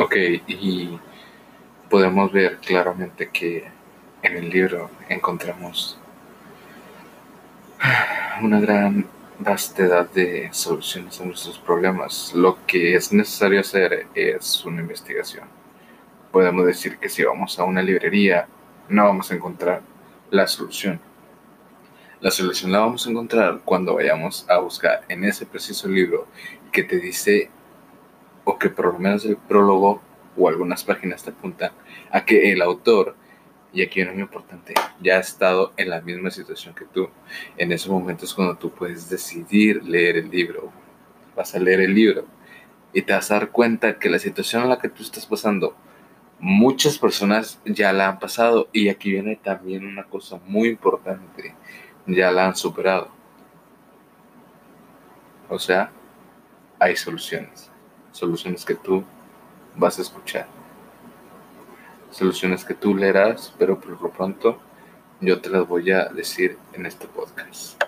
Ok, y podemos ver claramente que en el libro encontramos una gran vastedad de soluciones a nuestros problemas. Lo que es necesario hacer es una investigación. Podemos decir que si vamos a una librería no vamos a encontrar la solución. La solución la vamos a encontrar cuando vayamos a buscar en ese preciso libro que te dice, o que por lo menos el prólogo o algunas páginas te apuntan a que el autor, y aquí viene muy importante, ya ha estado en la misma situación que tú. En ese momento es cuando tú puedes decidir leer el libro. Vas a leer el libro y te vas a dar cuenta que la situación en la que tú estás pasando, muchas personas ya la han pasado. Y aquí viene también una cosa muy importante, ya la han superado. O sea, hay soluciones, soluciones que tú vas a escuchar. Soluciones que tú leerás, pero por lo pronto yo te las voy a decir en este podcast.